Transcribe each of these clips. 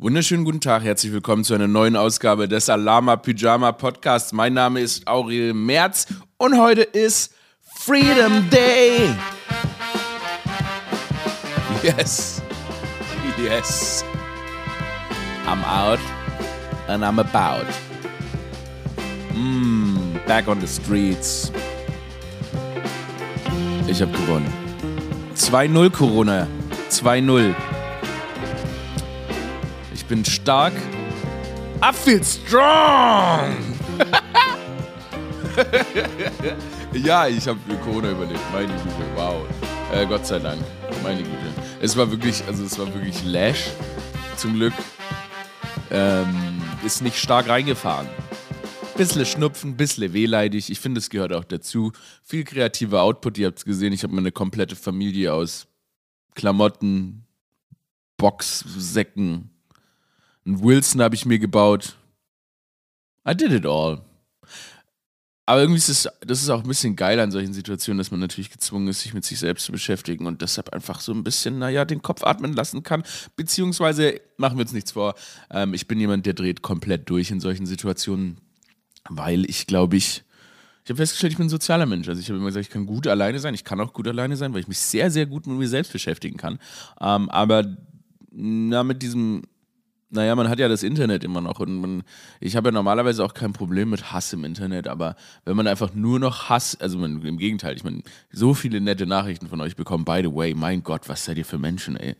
Wunderschönen guten Tag, herzlich willkommen zu einer neuen Ausgabe des Alama Pyjama Podcasts. Mein Name ist Aurel Merz und heute ist Freedom Day. Yes, yes. I'm out and I'm about. Mm, back on the streets. Ich habe gewonnen. 2-0 Corona. 2-0 bin stark. I feel strong! ja, ich habe Corona überlebt. Meine Güte, wow. Äh, Gott sei Dank. Meine Güte. Es war wirklich, also es war wirklich Lash. Zum Glück. Ähm, ist nicht stark reingefahren. Bissle Schnupfen, bissle wehleidig. Ich finde, es gehört auch dazu. Viel kreativer Output, ihr habt es gesehen. Ich habe meine komplette Familie aus Klamotten, Boxsäcken, ein Wilson habe ich mir gebaut. I did it all. Aber irgendwie ist es, das ist auch ein bisschen geil an solchen Situationen, dass man natürlich gezwungen ist, sich mit sich selbst zu beschäftigen und deshalb einfach so ein bisschen, naja, den Kopf atmen lassen kann. Beziehungsweise, machen wir uns nichts vor, ähm, ich bin jemand, der dreht komplett durch in solchen Situationen, weil ich glaube ich, ich habe festgestellt, ich bin ein sozialer Mensch. Also ich habe immer gesagt, ich kann gut alleine sein, ich kann auch gut alleine sein, weil ich mich sehr, sehr gut mit mir selbst beschäftigen kann. Ähm, aber na, mit diesem naja, man hat ja das Internet immer noch und man, ich habe ja normalerweise auch kein Problem mit Hass im Internet, aber wenn man einfach nur noch Hass, also man, im Gegenteil, ich meine, so viele nette Nachrichten von euch bekommen, by the way, mein Gott, was seid ihr für Menschen, ey.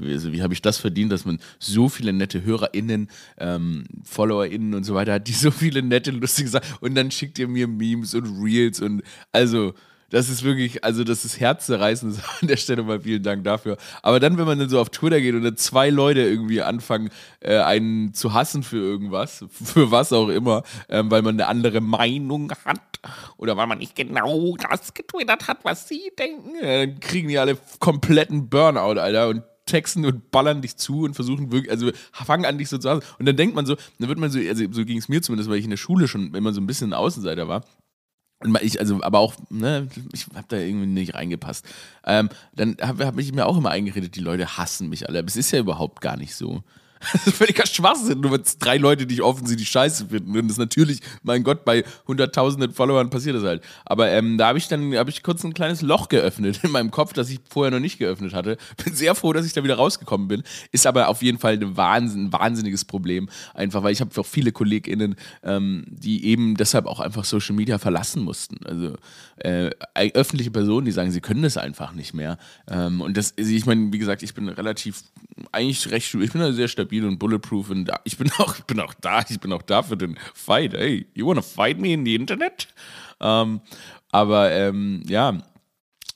Also, wie habe ich das verdient, dass man so viele nette HörerInnen, ähm, FollowerInnen und so weiter hat, die so viele nette, lustige Sachen und dann schickt ihr mir Memes und Reels und also das ist wirklich, also das ist herzzerreißend an der Stelle mal vielen Dank dafür. Aber dann, wenn man dann so auf Twitter geht und dann zwei Leute irgendwie anfangen, äh, einen zu hassen für irgendwas, für was auch immer, ähm, weil man eine andere Meinung hat oder weil man nicht genau das getwittert hat, was sie denken, äh, dann kriegen die alle kompletten Burnout, Alter, und texten und ballern dich zu und versuchen wirklich, also fangen an dich so zu hassen. Und dann denkt man so, dann wird man so, also so ging es mir zumindest, weil ich in der Schule schon immer so ein bisschen Außenseiter war, ich, also, aber auch, ne, ich habe da irgendwie nicht reingepasst. Ähm, dann habe hab ich mir auch immer eingeredet, die Leute hassen mich alle. Aber es ist ja überhaupt gar nicht so. Das ist völliger Schwachsinn, nur wenn es drei Leute dich offensichtlich scheiße finden. Und das natürlich, mein Gott, bei hunderttausenden Followern passiert das halt. Aber ähm, da habe ich dann hab ich kurz ein kleines Loch geöffnet in meinem Kopf, das ich vorher noch nicht geöffnet hatte. Bin sehr froh, dass ich da wieder rausgekommen bin. Ist aber auf jeden Fall ein, Wahnsinn, ein wahnsinniges Problem. Einfach, weil ich habe auch viele KollegInnen, ähm, die eben deshalb auch einfach Social Media verlassen mussten. Also äh, öffentliche Personen, die sagen, sie können das einfach nicht mehr. Ähm, und das, ich meine, wie gesagt, ich bin relativ, eigentlich recht, ich bin da sehr stabil und bulletproof und ich bin auch, ich bin auch da, ich bin auch da für den Fight. Hey, you wanna fight me in the Internet? Ähm, aber ähm, ja,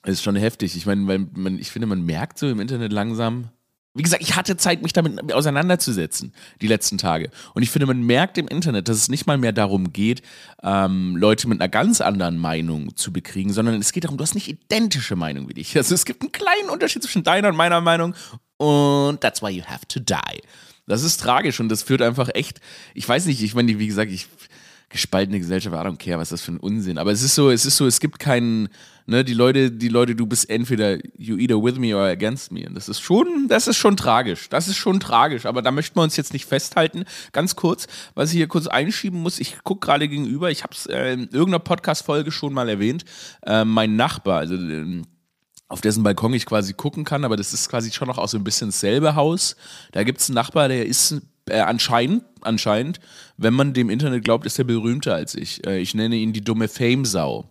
ist schon heftig. Ich meine, man, ich finde, man merkt so im Internet langsam, wie gesagt, ich hatte Zeit, mich damit auseinanderzusetzen, die letzten Tage. Und ich finde, man merkt im Internet, dass es nicht mal mehr darum geht, ähm, Leute mit einer ganz anderen Meinung zu bekriegen, sondern es geht darum, du hast nicht identische Meinung wie dich. Also es gibt einen kleinen Unterschied zwischen deiner und meiner Meinung und that's why you have to die. Das ist tragisch und das führt einfach echt, ich weiß nicht, ich meine, wie gesagt, ich gespaltene Gesellschaft, I don't care, was ist das für ein Unsinn. Aber es ist so, es ist so, es gibt keinen, ne, die Leute, die Leute, du bist entweder you either with me or against me. Und das ist schon, das ist schon tragisch. Das ist schon tragisch. Aber da möchten wir uns jetzt nicht festhalten. Ganz kurz, was ich hier kurz einschieben muss, ich gucke gerade gegenüber, ich habe es äh, in irgendeiner Podcast-Folge schon mal erwähnt, äh, mein Nachbar, also äh, auf dessen Balkon ich quasi gucken kann, aber das ist quasi schon noch auch so ein bisschen dasselbe Haus. Da gibt es einen Nachbar, der ist äh, anscheinend, anscheinend, wenn man dem Internet glaubt, ist er berühmter als ich. Äh, ich nenne ihn die dumme Fame-Sau.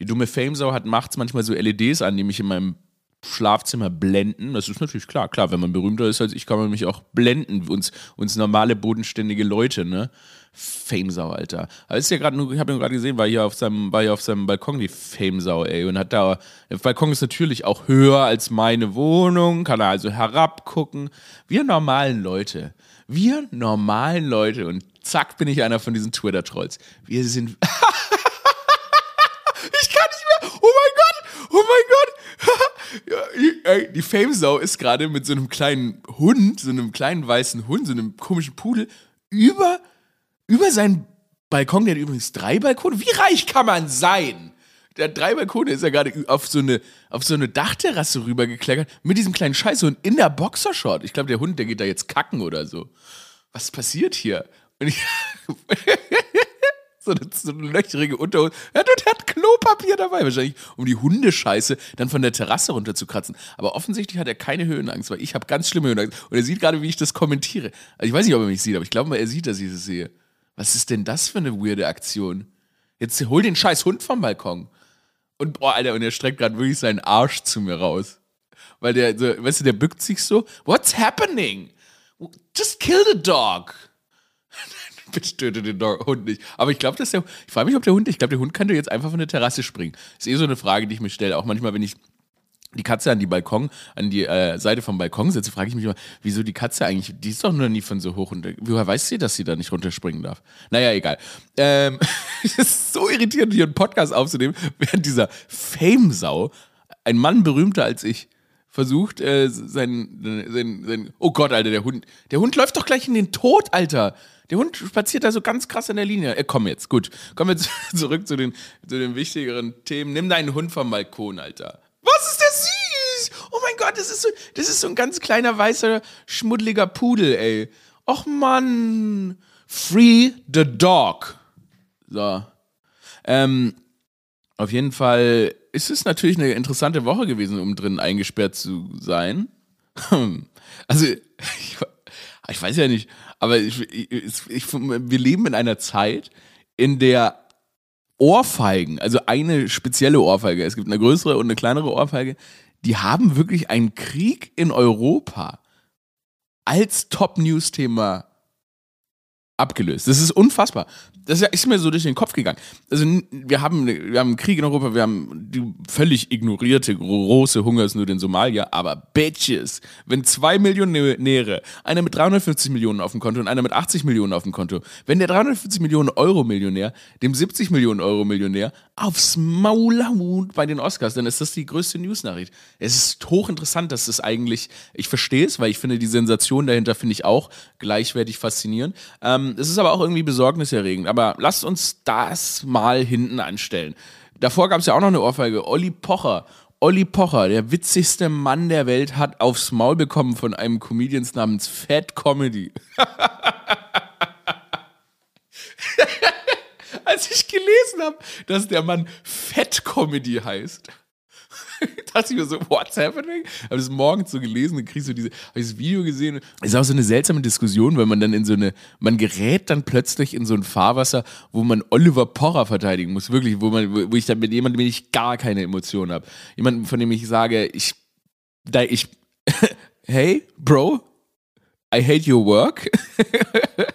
Die dumme Fame-Sau hat nachts manchmal so LEDs an, die mich in meinem Schlafzimmer blenden. Das ist natürlich klar. Klar, wenn man berühmter ist als ich, kann man mich auch blenden. Uns, uns normale, bodenständige Leute, ne? Famesau, Alter. Aber ist ja gerade ich habe ihn gerade gesehen, war hier auf seinem, war hier auf seinem Balkon die Famesau, ey. Und hat da, der Balkon ist natürlich auch höher als meine Wohnung, kann er also herabgucken. Wir normalen Leute, wir normalen Leute, und zack bin ich einer von diesen Twitter-Trolls. Wir sind. ich kann nicht mehr. Oh mein Gott, oh mein Gott. die Famesau ist gerade mit so einem kleinen Hund, so einem kleinen weißen Hund, so einem komischen Pudel, über über seinen Balkon, der hat übrigens drei Balkone. Wie reich kann man sein? der hat drei Balkone, ist ja gerade auf so eine, auf so eine Dachterrasse rübergekleckert mit diesem kleinen Scheißhund in der Boxershort. Ich glaube, der Hund, der geht da jetzt kacken oder so. Was passiert hier? Und ich, so, eine, so eine löcherige Unterhose. Ja, und hat Klopapier dabei, wahrscheinlich, um die Hundescheiße dann von der Terrasse runterzukratzen. Aber offensichtlich hat er keine Höhenangst, weil ich habe ganz schlimme Höhenangst. Und er sieht gerade, wie ich das kommentiere. Also ich weiß nicht, ob er mich sieht, aber ich glaube mal, er sieht, dass ich das sehe. Was ist denn das für eine weirde Aktion? Jetzt hol den scheiß Hund vom Balkon. Und boah, Alter, und er streckt gerade wirklich seinen Arsch zu mir raus. Weil der, so, weißt du, der bückt sich so. What's happening? Just kill the dog. Bitte töte den Hund nicht. Aber ich glaube, dass der, ich frage mich, ob der Hund, ich glaube, der Hund könnte jetzt einfach von der Terrasse springen. Ist eh so eine Frage, die ich mir stelle. Auch manchmal, wenn ich die Katze an die Balkon, an die äh, Seite vom Balkon setze, frage ich mich immer, wieso die Katze eigentlich, die ist doch nur nie von so hoch und woher weiß sie, dass sie da nicht runterspringen darf? Naja, egal. Ähm, es ist so irritierend, hier einen Podcast aufzunehmen, während dieser Fame-Sau, ein Mann berühmter als ich, versucht, äh, sein, sein, sein, oh Gott, Alter, der Hund, der Hund läuft doch gleich in den Tod, Alter. Der Hund spaziert da so ganz krass in der Linie. Äh, komm jetzt, gut. Kommen wir zurück zu den, zu den wichtigeren Themen. Nimm deinen Hund vom Balkon, Alter. Was ist der süß? Oh mein Gott, das ist so, das ist so ein ganz kleiner, weißer, schmuddeliger Pudel, ey. Och Mann. Free the dog. So. Ähm, auf jeden Fall ist es natürlich eine interessante Woche gewesen, um drin eingesperrt zu sein. Also, ich, ich weiß ja nicht, aber ich, ich, wir leben in einer Zeit, in der Ohrfeigen, also eine spezielle Ohrfeige, es gibt eine größere und eine kleinere Ohrfeige, die haben wirklich einen Krieg in Europa als Top-News-Thema abgelöst. Das ist unfassbar. Das ist mir so durch den Kopf gegangen. Also wir haben, wir haben Krieg in Europa, wir haben die völlig ignorierte große Hungersnot in Somalia, aber Bitches, wenn zwei Millionäre, einer mit 350 Millionen auf dem Konto und einer mit 80 Millionen auf dem Konto, wenn der 350 Millionen Euro Millionär dem 70 Millionen Euro Millionär aufs Maul haut bei den Oscars, dann ist das die größte Newsnachricht. Es ist hochinteressant, dass das eigentlich, ich verstehe es, weil ich finde die Sensation dahinter finde ich auch gleichwertig faszinierend. Ähm, es ist aber auch irgendwie besorgniserregend. Aber lasst uns das mal hinten anstellen. Davor gab es ja auch noch eine Ohrfeige. Olli Pocher. Olli Pocher, der witzigste Mann der Welt, hat aufs Maul bekommen von einem Comedians namens Fat Comedy. Als ich gelesen habe, dass der Mann Fat Comedy heißt, dachte ich mir so, what's happening? Habe das morgens so gelesen, dann kriegst du diese, habe ich das Video gesehen. Ist auch so eine seltsame Diskussion, weil man dann in so eine, man gerät dann plötzlich in so ein Fahrwasser, wo man Oliver Porrer verteidigen muss, wirklich, wo man, wo ich dann mit jemandem, mit dem ich gar keine Emotionen habe. Jemanden, von dem ich sage, ich, da ich, hey, Bro, I hate your work.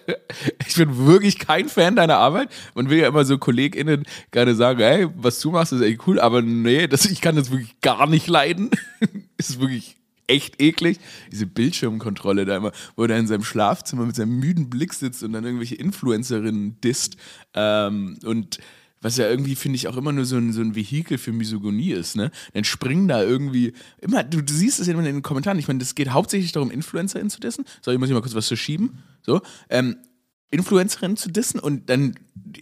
ich bin wirklich kein Fan deiner Arbeit. Man will ja immer so KollegInnen gerne sagen, hey, was du machst, ist echt cool, aber nee, das, ich kann das wirklich gar nicht leiden. ist wirklich echt eklig. Diese Bildschirmkontrolle da immer, wo er in seinem Schlafzimmer mit seinem müden Blick sitzt und dann irgendwelche Influencerinnen disst. Ähm, und was ja irgendwie, finde ich, auch immer nur so ein, so ein Vehikel für Misogonie ist, ne? Dann springen da irgendwie, immer, du, du siehst es ja immer in den Kommentaren, ich meine, das geht hauptsächlich darum, InfluencerInnen zu dissen. So, ich muss hier mal kurz was zu schieben. So, ähm, Influencerinnen zu dissen und dann,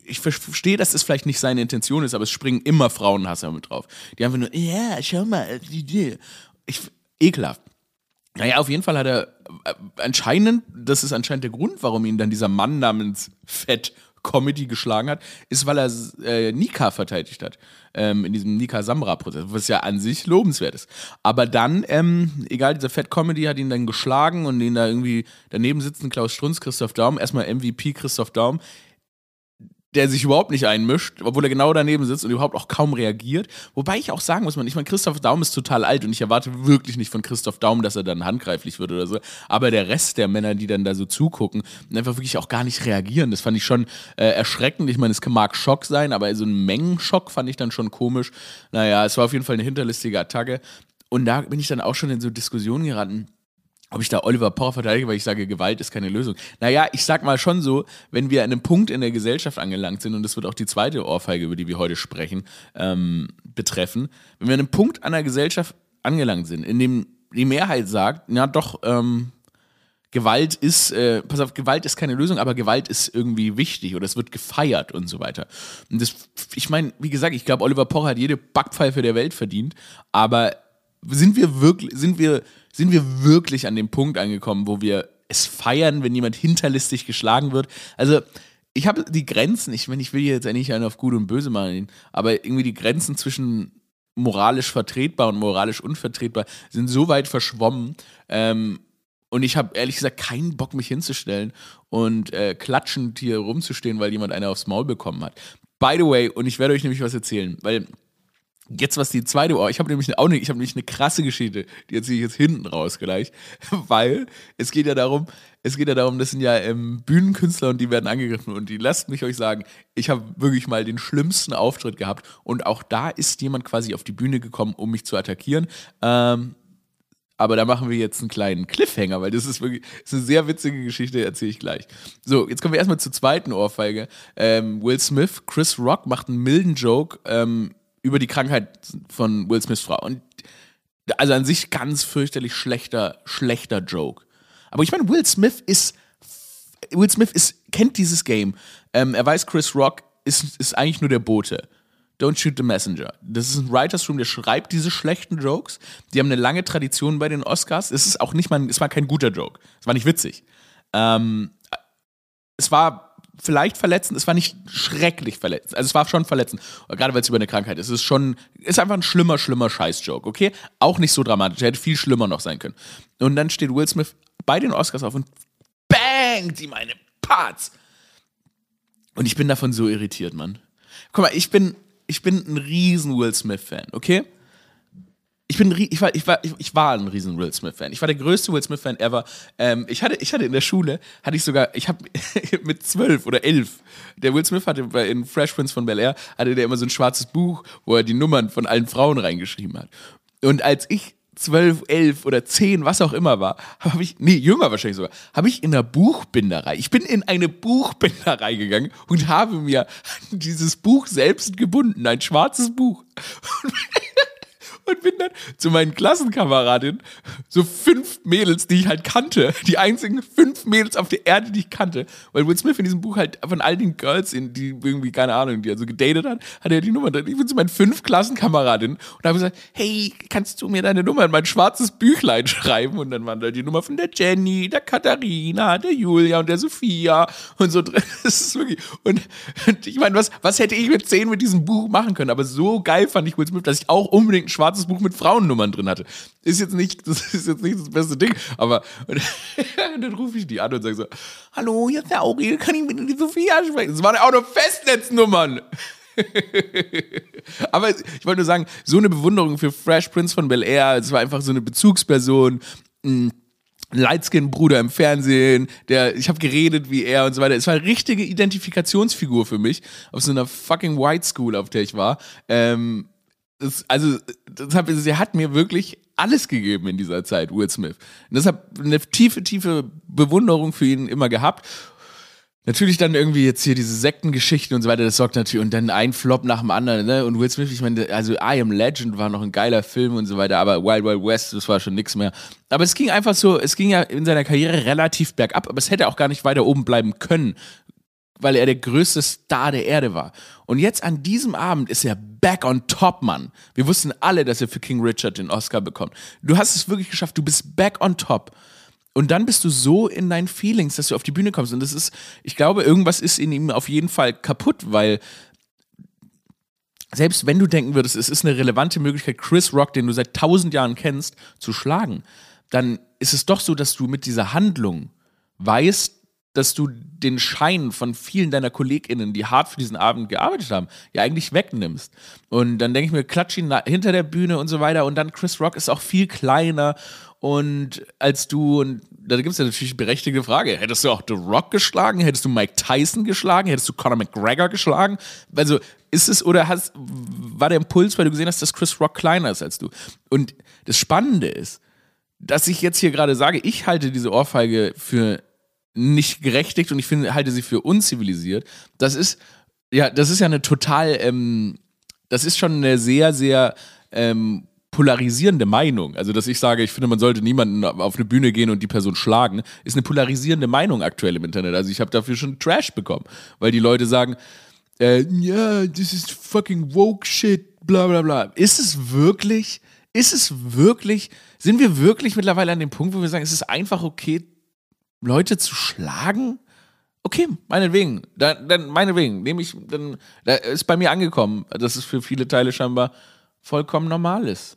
ich verstehe, dass das vielleicht nicht seine Intention ist, aber es springen immer Frauenhasser mit drauf. Die einfach nur, ja, schau mal, die. Ich, ekelhaft. Naja, auf jeden Fall hat er äh, anscheinend, das ist anscheinend der Grund, warum ihn dann dieser Mann namens Fett Comedy geschlagen hat, ist, weil er äh, Nika verteidigt hat. Ähm, in diesem Nika-Samra-Prozess, was ja an sich lobenswert ist. Aber dann, ähm, egal, dieser Fat Comedy hat ihn dann geschlagen und den da irgendwie daneben sitzen Klaus Strunz, Christoph Daum, erstmal MVP Christoph Daum, der sich überhaupt nicht einmischt, obwohl er genau daneben sitzt und überhaupt auch kaum reagiert. Wobei ich auch sagen muss, man, ich meine, Christoph Daum ist total alt und ich erwarte wirklich nicht von Christoph Daum, dass er dann handgreiflich wird oder so. Aber der Rest der Männer, die dann da so zugucken, einfach wirklich auch gar nicht reagieren, das fand ich schon äh, erschreckend. Ich meine, es mag Schock sein, aber so ein Mengenschock fand ich dann schon komisch. Naja, es war auf jeden Fall eine hinterlistige Attacke. Und da bin ich dann auch schon in so Diskussionen geraten ob ich da Oliver Pocher verteidige, weil ich sage, Gewalt ist keine Lösung. Naja, ich sag mal schon so, wenn wir an einem Punkt in der Gesellschaft angelangt sind, und das wird auch die zweite Ohrfeige, über die wir heute sprechen, ähm, betreffen, wenn wir an einem Punkt an der Gesellschaft angelangt sind, in dem die Mehrheit sagt, ja doch, ähm, Gewalt ist, äh, pass auf, Gewalt ist keine Lösung, aber Gewalt ist irgendwie wichtig oder es wird gefeiert und so weiter. Und das, ich meine, wie gesagt, ich glaube, Oliver Pocher hat jede Backpfeife der Welt verdient, aber sind wir wirklich, sind wir, sind wir wirklich an dem Punkt angekommen, wo wir es feiern, wenn jemand hinterlistig geschlagen wird? Also, ich habe die Grenzen, ich meine, ich will hier jetzt eigentlich einen auf gut und böse machen, aber irgendwie die Grenzen zwischen moralisch vertretbar und moralisch unvertretbar sind so weit verschwommen. Ähm, und ich habe ehrlich gesagt keinen Bock, mich hinzustellen und äh, klatschend hier rumzustehen, weil jemand eine aufs Maul bekommen hat. By the way, und ich werde euch nämlich was erzählen, weil Jetzt was die zweite Ohr. Ich habe nämlich auch eine, ich habe nämlich eine krasse Geschichte, die erzähle ich jetzt hinten raus gleich, weil es geht ja darum, es geht ja darum, das sind ja ähm, Bühnenkünstler und die werden angegriffen und die lasst mich euch sagen, ich habe wirklich mal den schlimmsten Auftritt gehabt und auch da ist jemand quasi auf die Bühne gekommen, um mich zu attackieren. Ähm, aber da machen wir jetzt einen kleinen Cliffhanger, weil das ist wirklich das ist eine sehr witzige Geschichte, erzähle ich gleich. So, jetzt kommen wir erstmal zur zweiten Ohrfeige. Ähm, Will Smith, Chris Rock macht einen milden Joke. Ähm, über die Krankheit von Will Smiths Frau. Und also an sich ganz fürchterlich schlechter, schlechter Joke. Aber ich meine, Will Smith ist, Will Smith ist, kennt dieses Game. Ähm, er weiß, Chris Rock ist, ist eigentlich nur der Bote. Don't shoot the messenger. Das ist ein Writers Room, der schreibt diese schlechten Jokes. Die haben eine lange Tradition bei den Oscars. Es ist auch nicht mal, es war kein guter Joke. Es war nicht witzig. Ähm, es war vielleicht verletzend, es war nicht schrecklich verletzend. Also es war schon verletzend. Gerade weil es über eine Krankheit ist. Es ist schon, ist einfach ein schlimmer, schlimmer Scheiß-Joke, okay? Auch nicht so dramatisch. Er hätte viel schlimmer noch sein können. Und dann steht Will Smith bei den Oscars auf und bangt ihm eine Parts. Und ich bin davon so irritiert, Mann. Guck mal, ich bin, ich bin ein riesen Will Smith-Fan, okay? Ich bin ich war ich war ich, war ein riesen Will Smith Fan. Ich war der größte Will Smith Fan ever. Ähm, ich hatte ich hatte in der Schule hatte ich sogar ich habe mit zwölf oder elf der Will Smith hatte in Fresh Prince von Bel Air hatte der immer so ein schwarzes Buch, wo er die Nummern von allen Frauen reingeschrieben hat. Und als ich zwölf, elf oder zehn, was auch immer war, habe ich, nee, jünger wahrscheinlich sogar, habe ich in der Buchbinderei, ich bin in eine Buchbinderei gegangen und habe mir dieses Buch selbst gebunden, ein schwarzes Buch. und bin dann zu meinen Klassenkameradinnen, so fünf Mädels, die ich halt kannte, die einzigen fünf Mädels auf der Erde, die ich kannte, weil Will Smith in diesem Buch halt von all den Girls, die irgendwie, keine Ahnung, die er so gedatet hat, hat er die Nummer drin. Ich bin zu meinen fünf Klassenkameradinnen und habe gesagt, hey, kannst du mir deine Nummer in mein schwarzes Büchlein schreiben? Und dann waren da die Nummer von der Jenny, der Katharina, der Julia und der Sophia und so drin. Das ist wirklich, und, und ich meine, was, was hätte ich mit zehn mit diesem Buch machen können? Aber so geil fand ich Will Smith, dass ich auch unbedingt ein schwarzes schwarzes Buch mit Frauennummern drin hatte. Ist jetzt nicht, das ist jetzt nicht das beste Ding, aber und, dann rufe ich die an und sage so, hallo, hier ist der Aurel, kann ich mit die Sophia sprechen? Das waren ja auch nur Festnetznummern. aber ich wollte nur sagen, so eine Bewunderung für Fresh Prince von Bel Air, es war einfach so eine Bezugsperson, ein Lightskin-Bruder im Fernsehen, der, ich habe geredet wie er und so weiter. Es war eine richtige Identifikationsfigur für mich auf so einer fucking White School, auf der ich war. Ähm, das, also, das hat, sie hat mir wirklich alles gegeben in dieser Zeit, Will Smith. Und deshalb eine tiefe, tiefe Bewunderung für ihn immer gehabt. Natürlich dann irgendwie jetzt hier diese Sektengeschichten und so weiter, das sorgt natürlich, und dann ein Flop nach dem anderen, ne? Und Will Smith, ich meine, also I Am Legend war noch ein geiler Film und so weiter, aber Wild Wild West, das war schon nichts mehr. Aber es ging einfach so, es ging ja in seiner Karriere relativ bergab, aber es hätte auch gar nicht weiter oben bleiben können, weil er der größte Star der Erde war. Und jetzt an diesem Abend ist er back on top, Mann. Wir wussten alle, dass er für King Richard den Oscar bekommt. Du hast es wirklich geschafft, du bist back on top. Und dann bist du so in deinen Feelings, dass du auf die Bühne kommst. Und das ist, ich glaube, irgendwas ist in ihm auf jeden Fall kaputt, weil selbst wenn du denken würdest, es ist eine relevante Möglichkeit, Chris Rock, den du seit tausend Jahren kennst, zu schlagen, dann ist es doch so, dass du mit dieser Handlung weißt, dass du den Schein von vielen deiner KollegInnen, die hart für diesen Abend gearbeitet haben, ja eigentlich wegnimmst. Und dann denke ich mir, klatsch ihn hinter der Bühne und so weiter. Und dann Chris Rock ist auch viel kleiner und als du, und da gibt es ja natürlich berechtigte Frage, hättest du auch The Rock geschlagen? Hättest du Mike Tyson geschlagen? Hättest du Conor McGregor geschlagen? Also ist es oder hast, war der Impuls, weil du gesehen hast, dass Chris Rock kleiner ist als du? Und das Spannende ist, dass ich jetzt hier gerade sage, ich halte diese Ohrfeige für nicht gerechtigt und ich finde, halte sie für unzivilisiert. Das ist, ja, das ist ja eine total, ähm, das ist schon eine sehr, sehr ähm, polarisierende Meinung. Also, dass ich sage, ich finde, man sollte niemanden auf eine Bühne gehen und die Person schlagen, ist eine polarisierende Meinung aktuell im Internet. Also, ich habe dafür schon Trash bekommen, weil die Leute sagen, äh, ja, das ist fucking woke shit, bla bla bla. Ist es wirklich, ist es wirklich, sind wir wirklich mittlerweile an dem Punkt, wo wir sagen, es ist einfach okay, Leute zu schlagen? Okay, meinetwegen. Dann, dann meinetwegen. Nehme ich, dann da ist bei mir angekommen, dass es für viele Teile scheinbar vollkommen normal ist.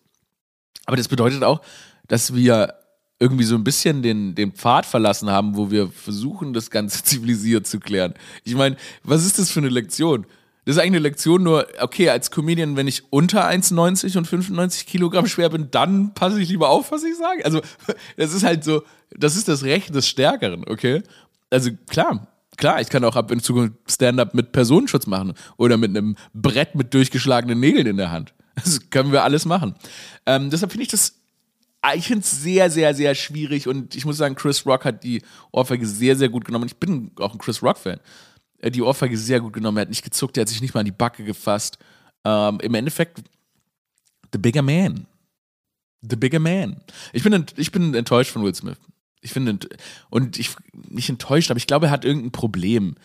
Aber das bedeutet auch, dass wir irgendwie so ein bisschen den, den Pfad verlassen haben, wo wir versuchen, das Ganze zivilisiert zu klären. Ich meine, was ist das für eine Lektion? Das ist eigentlich eine Lektion nur, okay, als Comedian, wenn ich unter 1,90 und 95 Kilogramm schwer bin, dann passe ich lieber auf, was ich sage. Also, das ist halt so, das ist das Recht des Stärkeren, okay? Also, klar, klar, ich kann auch ab in Zukunft Stand-up mit Personenschutz machen oder mit einem Brett mit durchgeschlagenen Nägeln in der Hand. Das können wir alles machen. Ähm, deshalb finde ich das, ich finde es sehr, sehr, sehr schwierig und ich muss sagen, Chris Rock hat die Ohrfeige sehr, sehr gut genommen. Ich bin auch ein Chris Rock-Fan. Er hat die Ohrfeige sehr gut genommen, er hat nicht gezuckt, er hat sich nicht mal an die Backe gefasst. Ähm, Im Endeffekt, the bigger man. The bigger man. Ich bin, ich bin enttäuscht von Will Smith. Ich finde, und ich nicht enttäuscht, aber ich glaube, er hat irgendein Problem.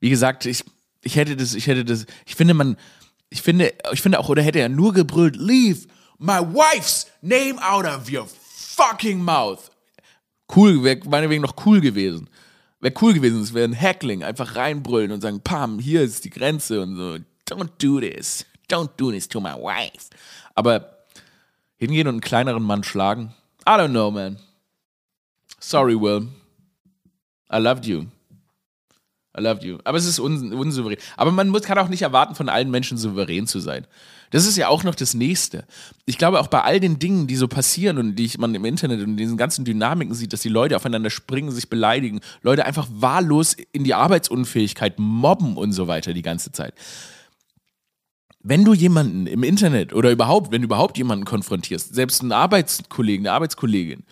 Wie gesagt, ich, ich hätte das, ich hätte das, ich finde, man, ich finde, ich finde auch, oder hätte er nur gebrüllt, leave my wife's name out of your fucking mouth. Cool, wäre meinetwegen noch cool gewesen. Wäre cool gewesen, es wäre ein Hackling, einfach reinbrüllen und sagen, Pam, hier ist die Grenze und so, don't do this, don't do this to my wife. Aber hingehen und einen kleineren Mann schlagen, I don't know, man. Sorry, Will. I loved you. I loved you. Aber es ist un unsouverän. Aber man muss, kann auch nicht erwarten, von allen Menschen souverän zu sein. Das ist ja auch noch das Nächste. Ich glaube auch bei all den Dingen, die so passieren und die man im Internet und in diesen ganzen Dynamiken sieht, dass die Leute aufeinander springen, sich beleidigen, Leute einfach wahllos in die Arbeitsunfähigkeit mobben und so weiter die ganze Zeit. Wenn du jemanden im Internet oder überhaupt, wenn du überhaupt jemanden konfrontierst, selbst einen Arbeitskollegen, eine Arbeitskollegin,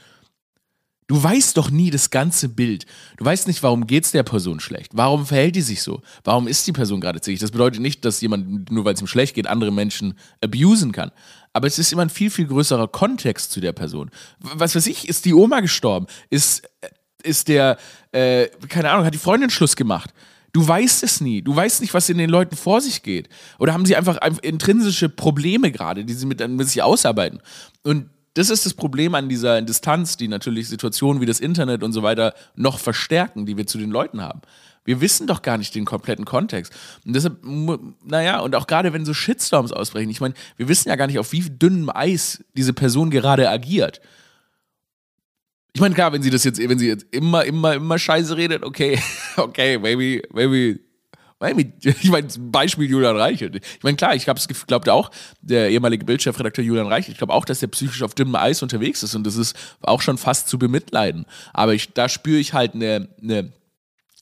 Du weißt doch nie das ganze Bild. Du weißt nicht, warum geht es der Person schlecht. Warum verhält die sich so? Warum ist die Person gerade zickig? Das bedeutet nicht, dass jemand, nur weil es ihm schlecht geht, andere Menschen abusen kann. Aber es ist immer ein viel, viel größerer Kontext zu der Person. Was weiß ich, ist die Oma gestorben? Ist, äh, ist der, äh, keine Ahnung, hat die Freundin Schluss gemacht? Du weißt es nie. Du weißt nicht, was in den Leuten vor sich geht. Oder haben sie einfach intrinsische Probleme gerade, die sie mit, mit sich ausarbeiten. Und das ist das Problem an dieser Distanz, die natürlich Situationen wie das Internet und so weiter noch verstärken, die wir zu den Leuten haben. Wir wissen doch gar nicht den kompletten Kontext. Und deshalb, naja, und auch gerade wenn so Shitstorms ausbrechen, ich meine, wir wissen ja gar nicht, auf wie dünnem Eis diese Person gerade agiert. Ich meine, klar, wenn sie das jetzt, wenn sie jetzt immer, immer, immer Scheiße redet, okay, okay, maybe, maybe ich meine, Beispiel Julian Reichelt. Ich meine, klar, ich glaube auch, der ehemalige Bildchefredakteur Julian Reichelt, ich glaube auch, dass der psychisch auf dünnem Eis unterwegs ist und das ist auch schon fast zu bemitleiden. Aber ich, da spüre ich halt eine, eine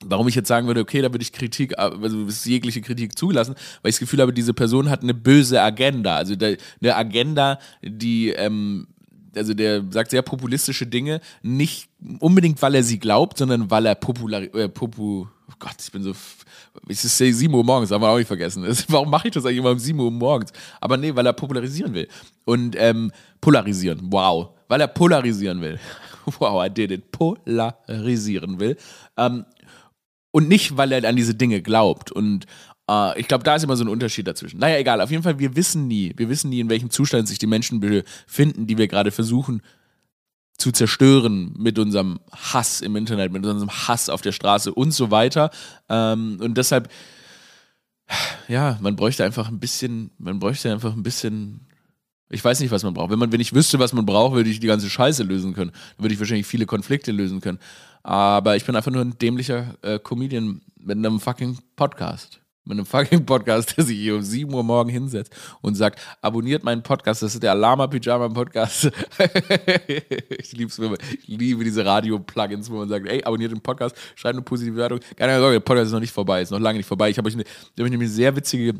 Warum ich jetzt sagen würde, okay, da würde ich Kritik, also ist jegliche Kritik zugelassen, weil ich das Gefühl habe, diese Person hat eine böse Agenda. Also eine Agenda, die, ähm, also der sagt sehr populistische Dinge, nicht unbedingt, weil er sie glaubt, sondern weil er popular, äh, popu, oh Gott, ich bin so ich sehe 7 Uhr morgens, haben wir auch nicht vergessen. Warum mache ich das eigentlich immer um 7 Uhr morgens? Aber nee, weil er popularisieren will. Und ähm, polarisieren, wow. Weil er polarisieren will. wow, I did it. Polarisieren will. Ähm, und nicht, weil er an diese Dinge glaubt. Und äh, ich glaube, da ist immer so ein Unterschied dazwischen. Naja, egal. Auf jeden Fall, wir wissen nie, wir wissen nie, in welchem Zustand sich die Menschen befinden, die wir gerade versuchen zu zerstören mit unserem Hass im Internet, mit unserem Hass auf der Straße und so weiter. Ähm, und deshalb, ja, man bräuchte einfach ein bisschen, man bräuchte einfach ein bisschen ich weiß nicht, was man braucht. Wenn, man, wenn ich wüsste, was man braucht, würde ich die ganze Scheiße lösen können. Dann würde ich wahrscheinlich viele Konflikte lösen können. Aber ich bin einfach nur ein dämlicher äh, Comedian mit einem fucking Podcast mit einem fucking Podcast, der sich hier um 7 Uhr morgen hinsetzt und sagt, abonniert meinen Podcast, das ist der Lama Pyjama Podcast. ich, lieb's, ich liebe diese Radio-Plugins, wo man sagt, ey, abonniert den Podcast, schreibt eine positive Wertung. Keine Sorge, der Podcast ist noch nicht vorbei, ist noch lange nicht vorbei. Ich habe euch, eine, hab euch eine sehr witzige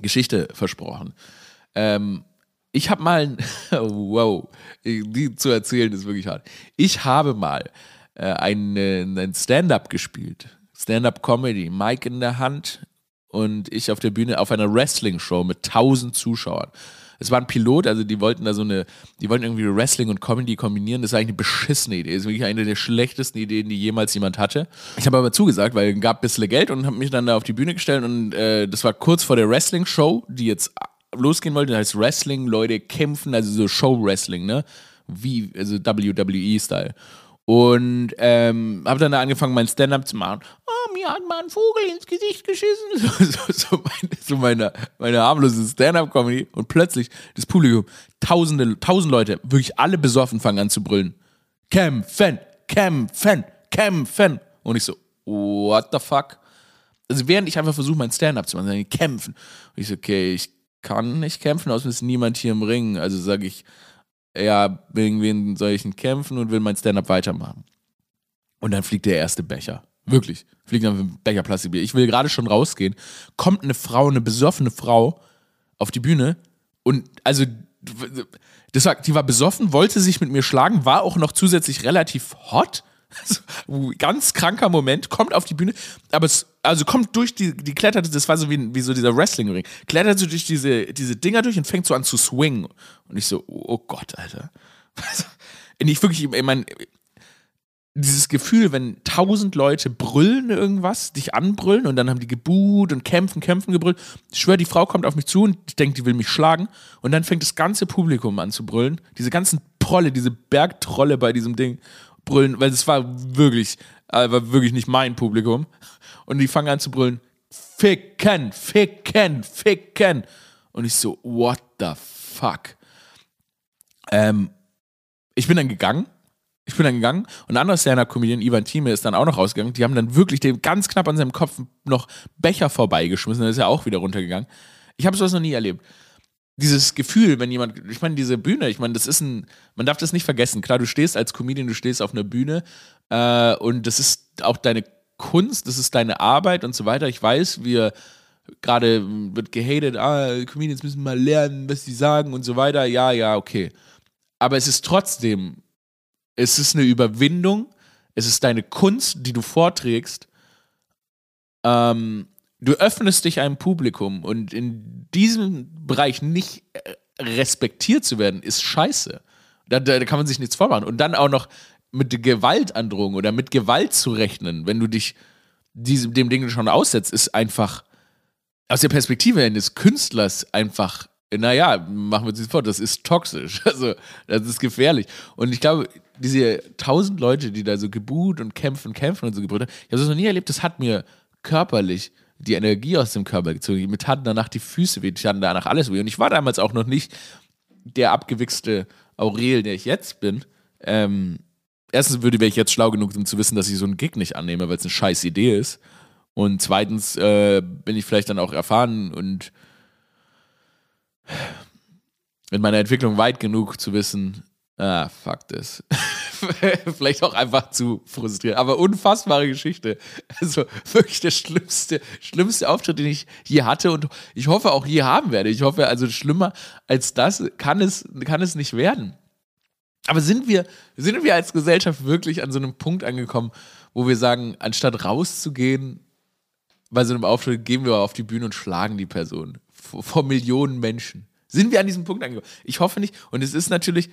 Geschichte versprochen. Ähm, ich habe mal, wow, die zu erzählen ist wirklich hart. Ich habe mal äh, ein, ein Stand-up gespielt. Stand-up-Comedy, Mike in der Hand, und ich auf der Bühne auf einer Wrestling-Show mit tausend Zuschauern. es war ein Pilot, also die wollten da so eine, die wollten irgendwie Wrestling und Comedy kombinieren. Das ist eigentlich eine beschissene Idee. Das ist wirklich eine der schlechtesten Ideen, die jemals jemand hatte. Ich habe aber zugesagt, weil es gab ein bisschen Geld und habe mich dann da auf die Bühne gestellt und äh, das war kurz vor der Wrestling-Show, die jetzt losgehen wollte. Das heißt Wrestling, Leute kämpfen, also so Show-Wrestling, ne? Wie, also WWE-Style. Und ähm, habe dann da angefangen, mein Stand-up zu machen. Mir hat mal ein Vogel ins Gesicht geschissen. So, so, so, meine, so meine, meine harmlose Stand-up-Comedy. Und plötzlich das Publikum, tausende, tausend Leute, wirklich alle besoffen fangen an zu brüllen. Kämpfen, kämpfen, kämpfen. Und ich so, what the fuck? Also während ich einfach versuche, mein Stand-up zu machen, kämpfen. Und ich so, okay, ich kann nicht kämpfen, außer ist niemand hier im Ring. Also sage ich, ja, wegen wen soll ich kämpfen und will mein Stand-up weitermachen. Und dann fliegt der erste Becher. Wirklich. Fliegt dann ein Becher Plastikbier. Ich will gerade schon rausgehen. Kommt eine Frau, eine besoffene Frau auf die Bühne und also das war, die war besoffen, wollte sich mit mir schlagen, war auch noch zusätzlich relativ hot also, ganz kranker Moment, kommt auf die Bühne, aber es, also kommt durch die, die klettert, das war so wie, wie so dieser Wrestling-Ring, klettert so durch diese, diese Dinger durch und fängt so an zu swingen. Und ich so, oh Gott, Alter. und ich wirklich, ich meine, dieses Gefühl, wenn tausend Leute brüllen irgendwas, dich anbrüllen und dann haben die gebuht und kämpfen, kämpfen, gebrüllt. Ich schwöre, die Frau kommt auf mich zu und ich denke, die will mich schlagen. Und dann fängt das ganze Publikum an zu brüllen. Diese ganzen Prolle, diese Bergtrolle bei diesem Ding brüllen, weil es war wirklich, äh, war wirklich nicht mein Publikum. Und die fangen an zu brüllen, ficken, ficken, ficken. Und ich so, what the fuck? Ähm, ich bin dann gegangen. Ich bin dann gegangen und ein anderer Stand-Up-Comedian, Ivan Thieme, ist dann auch noch rausgegangen. Die haben dann wirklich dem ganz knapp an seinem Kopf noch Becher vorbeigeschmissen. Dann ist er auch wieder runtergegangen. Ich habe sowas noch nie erlebt dieses Gefühl, wenn jemand, ich meine, diese Bühne, ich meine, das ist ein, man darf das nicht vergessen. Klar, du stehst als Comedian, du stehst auf einer Bühne äh, und das ist auch deine Kunst, das ist deine Arbeit und so weiter. Ich weiß, wir gerade wird gehatet, ah, Comedians müssen mal lernen, was sie sagen und so weiter. Ja, ja, okay. Aber es ist trotzdem, es ist eine Überwindung, es ist deine Kunst, die du vorträgst. Ähm, du öffnest dich einem Publikum und in diesem Bereich nicht äh, respektiert zu werden, ist scheiße. Da, da, kann man sich nichts vormachen. Und dann auch noch mit Gewaltandrohung oder mit Gewalt zu rechnen, wenn du dich diesem, dem Ding schon aussetzt, ist einfach aus der Perspektive eines Künstlers einfach, naja, machen wir das vor, das ist toxisch. Also, das ist gefährlich. Und ich glaube, diese tausend Leute, die da so gebuht und kämpfen, kämpfen und so gebrüllt haben, ich habe das noch nie erlebt, das hat mir körperlich die Energie aus dem Körper gezogen. Mir taten danach die Füße weh, ich hatte danach alles weh. Und ich war damals auch noch nicht der abgewichste Aurel, der ich jetzt bin. Ähm, erstens würde wäre ich jetzt schlau genug, um zu wissen, dass ich so einen Gig nicht annehme, weil es eine scheiß Idee ist. Und zweitens äh, bin ich vielleicht dann auch erfahren und in meiner Entwicklung weit genug zu wissen, ah, fuck this. Vielleicht auch einfach zu frustriert. Aber unfassbare Geschichte. Also wirklich der schlimmste, schlimmste Auftritt, den ich je hatte und ich hoffe auch je haben werde. Ich hoffe, also schlimmer als das kann es, kann es nicht werden. Aber sind wir, sind wir als Gesellschaft wirklich an so einem Punkt angekommen, wo wir sagen, anstatt rauszugehen bei so einem Auftritt, gehen wir auf die Bühne und schlagen die Person vor, Millionen Menschen? Sind wir an diesem Punkt angekommen? Ich hoffe nicht. Und es ist natürlich,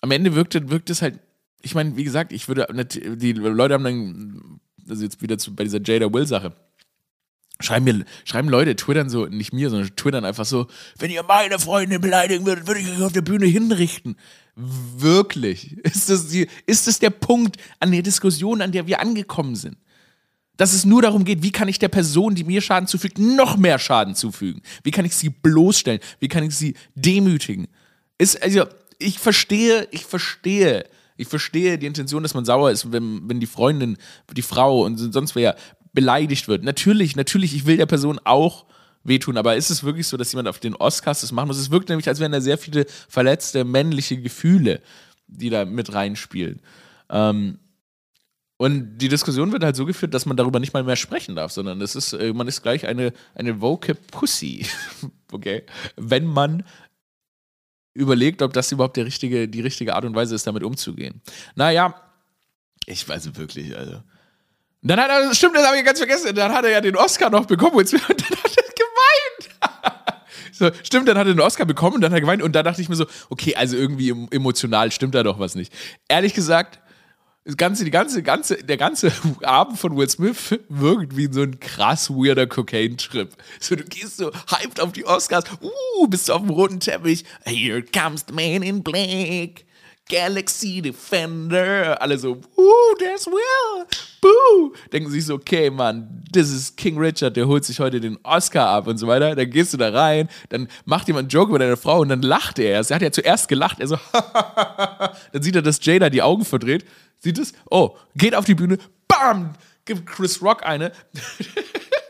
am Ende wirkt, wirkt es halt, ich meine, wie gesagt, ich würde, die Leute haben dann, also jetzt wieder zu, bei dieser Jada Will-Sache, schreiben schreiben Leute, twittern so, nicht mir, sondern twittern einfach so, wenn ihr meine Freunde beleidigen würdet, würde ich euch auf der Bühne hinrichten. Wirklich? Ist das, die, ist das der Punkt an der Diskussion, an der wir angekommen sind? Dass es nur darum geht, wie kann ich der Person, die mir Schaden zufügt, noch mehr Schaden zufügen? Wie kann ich sie bloßstellen? Wie kann ich sie demütigen? Ist, also, ich verstehe, ich verstehe, ich verstehe die Intention, dass man sauer ist, wenn, wenn die Freundin, die Frau und sonst wer beleidigt wird. Natürlich, natürlich, ich will der Person auch wehtun, aber ist es wirklich so, dass jemand auf den Oscars das machen muss? Es wirkt nämlich, als wären da sehr viele verletzte männliche Gefühle, die da mit reinspielen. Ähm, und die Diskussion wird halt so geführt, dass man darüber nicht mal mehr sprechen darf, sondern es ist, äh, man ist gleich eine, eine woke Pussy. okay? Wenn man überlegt, ob das überhaupt die richtige, die richtige Art und Weise ist, damit umzugehen. Naja, ich weiß wirklich, also. Dann hat er, stimmt, das habe ich ganz vergessen, dann hat er ja den Oscar noch bekommen und dann hat er geweint. so, stimmt, dann hat er den Oscar bekommen und dann hat er geweint und da dachte ich mir so, okay, also irgendwie emotional stimmt da doch was nicht. Ehrlich gesagt, das ganze, die ganze, ganze, der ganze Abend von Will Smith wirkt wie so ein krass weirder Cocaine-Trip. So, du gehst so hyped auf die Oscars, uh, bist du auf dem roten Teppich, here comes the man in black. Galaxy Defender. Alle so, Woo, there's Will. Boo. Denken sich so, okay, Mann, das ist King Richard, der holt sich heute den Oscar ab und so weiter. Dann gehst du da rein, dann macht jemand einen Joke über deine Frau und dann lacht er erst. Er hat ja zuerst gelacht. Er so, dann sieht er, dass Jada die Augen verdreht. Sieht es? Oh, geht auf die Bühne, bam, gibt Chris Rock eine.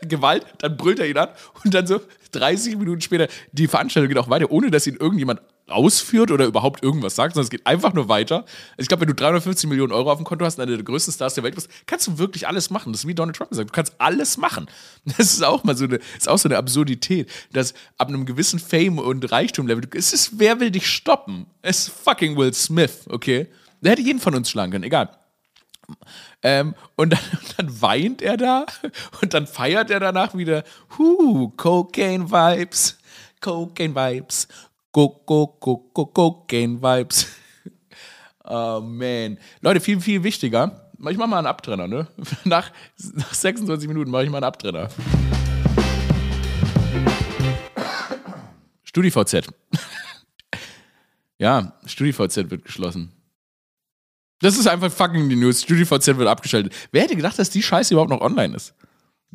Gewalt, dann brüllt er ihn an und dann so 30 Minuten später, die Veranstaltung geht auch weiter, ohne dass ihn irgendjemand ausführt oder überhaupt irgendwas sagt, sondern es geht einfach nur weiter. Ich glaube, wenn du 350 Millionen Euro auf dem Konto hast und einer der größten Stars der Welt bist, kannst du wirklich alles machen. Das ist wie Donald Trump gesagt. Du kannst alles machen. Das ist auch mal so eine, ist auch so eine Absurdität, dass ab einem gewissen Fame und Reichtum-Level, es ist, wer will dich stoppen? Es ist fucking Will Smith, okay? Der hätte jeden von uns schlagen können, egal. Ähm, und, dann, dann, weint er da und dann feiert er danach wieder, huh, Cocaine Vibes, Cocaine Vibes, Go, go, go, go, Cocaine Vibes. oh man. Leute, viel, viel wichtiger. Ich mach mal einen Abtrenner, ne? Nach, nach 26 Minuten mache ich mal einen Abtrenner. StudiVZ. ja, StudiVZ wird geschlossen. Das ist einfach fucking die News. StudiVZ wird abgeschaltet. Wer hätte gedacht, dass die Scheiße überhaupt noch online ist?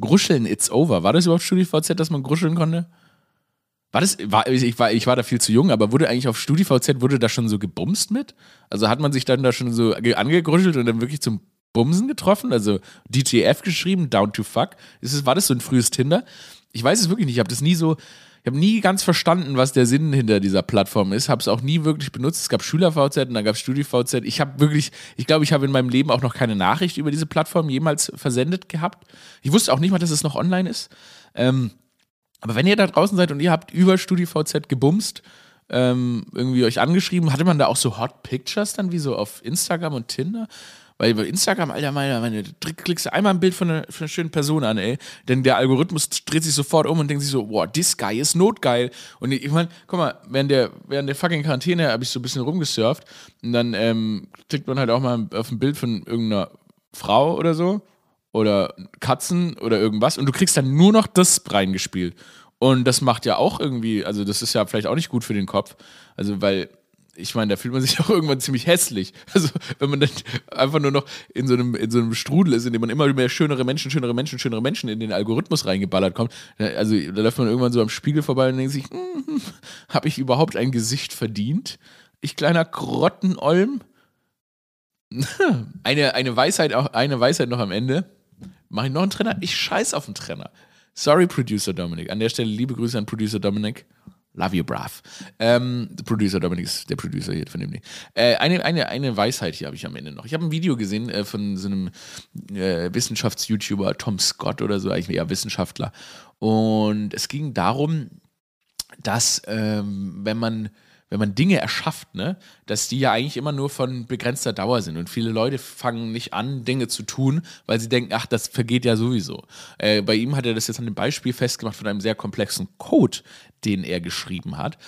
Gruscheln, it's over. War das überhaupt StudiVZ, dass man gruscheln konnte? War das, war, ich, war, ich war da viel zu jung, aber wurde eigentlich auf StudiVZ, wurde da schon so gebumst mit? Also hat man sich dann da schon so angegruschelt und dann wirklich zum Bumsen getroffen? Also DTF geschrieben, down to fuck. Ist es, war das so ein frühes Tinder? Ich weiß es wirklich nicht. Ich habe das nie so, ich habe nie ganz verstanden, was der Sinn hinter dieser Plattform ist. Habe es auch nie wirklich benutzt. Es gab SchülerVZ und dann gab es StudiVZ. Ich habe wirklich, ich glaube, ich habe in meinem Leben auch noch keine Nachricht über diese Plattform jemals versendet gehabt. Ich wusste auch nicht mal, dass es noch online ist. Ähm, aber wenn ihr da draußen seid und ihr habt über StudiVZ gebumst, ähm, irgendwie euch angeschrieben, hatte man da auch so Hot Pictures dann wie so auf Instagram und Tinder? Weil bei Instagram, Alter, meine, meine, klickst du einmal ein Bild von einer, von einer, schönen Person an, ey. Denn der Algorithmus dreht sich sofort um und denkt sich so, wow, this guy ist notgeil. Und ich meine, guck mal, während der, während der fucking Quarantäne habe ich so ein bisschen rumgesurft und dann ähm, klickt man halt auch mal auf ein Bild von irgendeiner Frau oder so oder Katzen oder irgendwas und du kriegst dann nur noch das reingespielt. Und das macht ja auch irgendwie, also das ist ja vielleicht auch nicht gut für den Kopf. Also, weil ich meine, da fühlt man sich auch irgendwann ziemlich hässlich. Also, wenn man dann einfach nur noch in so einem, in so einem Strudel ist, in dem man immer mehr schönere Menschen, schönere Menschen, schönere Menschen in den Algorithmus reingeballert kommt, also da läuft man irgendwann so am Spiegel vorbei und denkt sich, hm, habe ich überhaupt ein Gesicht verdient? Ich kleiner Grottenolm? eine, eine Weisheit eine Weisheit noch am Ende. Mache ich noch einen Trainer? Ich scheiß auf den Trainer. Sorry, Producer Dominic. An der Stelle liebe Grüße an Producer Dominic. Love you, brav. Ähm, Producer Dominic ist der Producer hier von dem Ding. Äh, eine, eine, eine Weisheit hier habe ich am Ende noch. Ich habe ein Video gesehen äh, von so einem äh, Wissenschafts-YouTuber, Tom Scott oder so, eigentlich eher Wissenschaftler. Und es ging darum, dass ähm, wenn man wenn man Dinge erschafft, ne, dass die ja eigentlich immer nur von begrenzter Dauer sind. Und viele Leute fangen nicht an, Dinge zu tun, weil sie denken, ach, das vergeht ja sowieso. Äh, bei ihm hat er das jetzt an dem Beispiel festgemacht von einem sehr komplexen Code, den er geschrieben hat.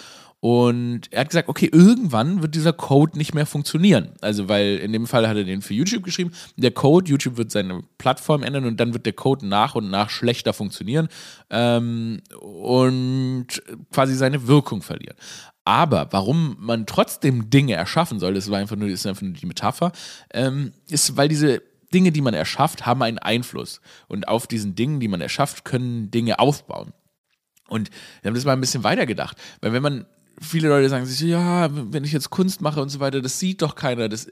Und er hat gesagt, okay, irgendwann wird dieser Code nicht mehr funktionieren. Also, weil in dem Fall hat er den für YouTube geschrieben. Der Code, YouTube wird seine Plattform ändern und dann wird der Code nach und nach schlechter funktionieren ähm, und quasi seine Wirkung verlieren. Aber warum man trotzdem Dinge erschaffen soll, das war einfach nur, ist einfach nur die Metapher, ähm, ist, weil diese Dinge, die man erschafft, haben einen Einfluss. Und auf diesen Dingen, die man erschafft, können Dinge aufbauen. Und wir haben das mal ein bisschen weitergedacht. Weil wenn man, viele Leute sagen sich, ja, wenn ich jetzt Kunst mache und so weiter, das sieht doch keiner. Das,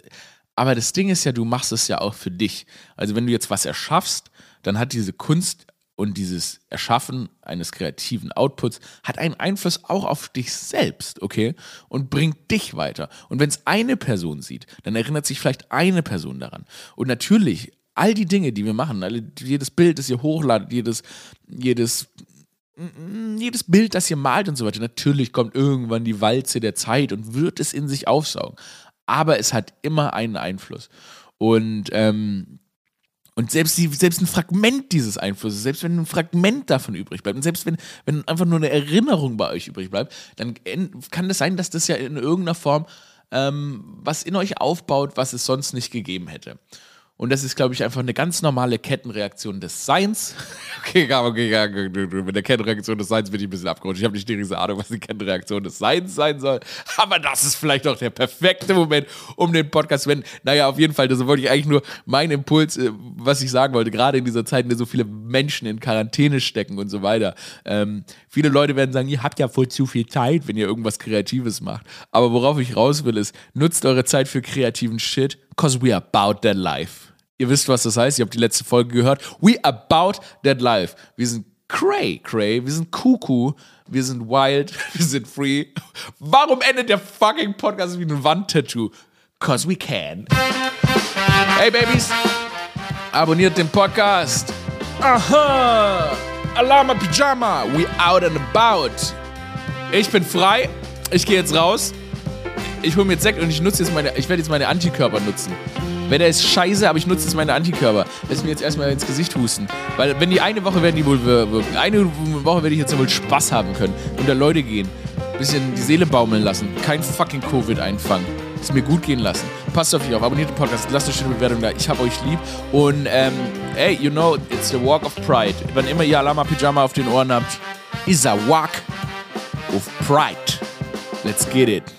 aber das Ding ist ja, du machst es ja auch für dich. Also wenn du jetzt was erschaffst, dann hat diese Kunst und dieses Erschaffen eines kreativen Outputs hat einen Einfluss auch auf dich selbst, okay? Und bringt dich weiter. Und wenn es eine Person sieht, dann erinnert sich vielleicht eine Person daran. Und natürlich, all die Dinge, die wir machen, alle, jedes Bild, das ihr hochladet, jedes, jedes, jedes Bild, das ihr malt und so weiter, natürlich kommt irgendwann die Walze der Zeit und wird es in sich aufsaugen. Aber es hat immer einen Einfluss. Und ähm, Und selbst, die, selbst ein Fragment dieses Einflusses, selbst wenn ein Fragment davon übrig bleibt und selbst wenn, wenn einfach nur eine Erinnerung bei euch übrig bleibt, dann kann es das sein, dass das ja in irgendeiner Form ähm, was in euch aufbaut, was es sonst nicht gegeben hätte. Und das ist, glaube ich, einfach eine ganz normale Kettenreaktion des Seins. okay, okay, okay, mit der Kettenreaktion des Seins bin ich ein bisschen abgerutscht. Ich habe nicht die riesige Ahnung, was die Kettenreaktion des Seins sein soll. Aber das ist vielleicht auch der perfekte Moment, um den Podcast zu wenden. Naja, auf jeden Fall, das wollte ich eigentlich nur meinen Impuls, äh, was ich sagen wollte, gerade in dieser Zeit, in der so viele Menschen in Quarantäne stecken und so weiter. Ähm, viele Leute werden sagen, ihr habt ja voll zu viel Zeit, wenn ihr irgendwas Kreatives macht. Aber worauf ich raus will, ist, nutzt eure Zeit für kreativen Shit, cause we are about that life. Ihr wisst, was das heißt. Ihr habt die letzte Folge gehört. We about that life. Wir sind cray, cray. Wir sind kuku. Wir sind wild. Wir sind free. Warum endet der fucking Podcast wie ein Wandtattoo? Cause we can. Hey Babys, abonniert den Podcast. Aha! Alarma Pyjama. We out and about. Ich bin frei. Ich gehe jetzt raus. Ich hole mir jetzt Sekt und ich nutze jetzt meine, ich werde jetzt meine Antikörper nutzen. Wenn er ist scheiße, aber ich nutze jetzt meine Antikörper. Lass mir jetzt erstmal ins Gesicht husten. Weil wenn die eine Woche werden die wohl wirken. Eine Woche werde ich jetzt wohl Spaß haben können. Unter Leute gehen. Bisschen die Seele baumeln lassen. Kein fucking Covid einfangen. Es mir gut gehen lassen. Passt auf euch auf, abonniert den Podcast, lasst eine schöne Bewertung da. Ich hab euch lieb. Und ähm, hey, you know, it's the walk of pride. Wann immer ihr Alama Pyjama auf den Ohren habt, is a walk of pride. Let's get it.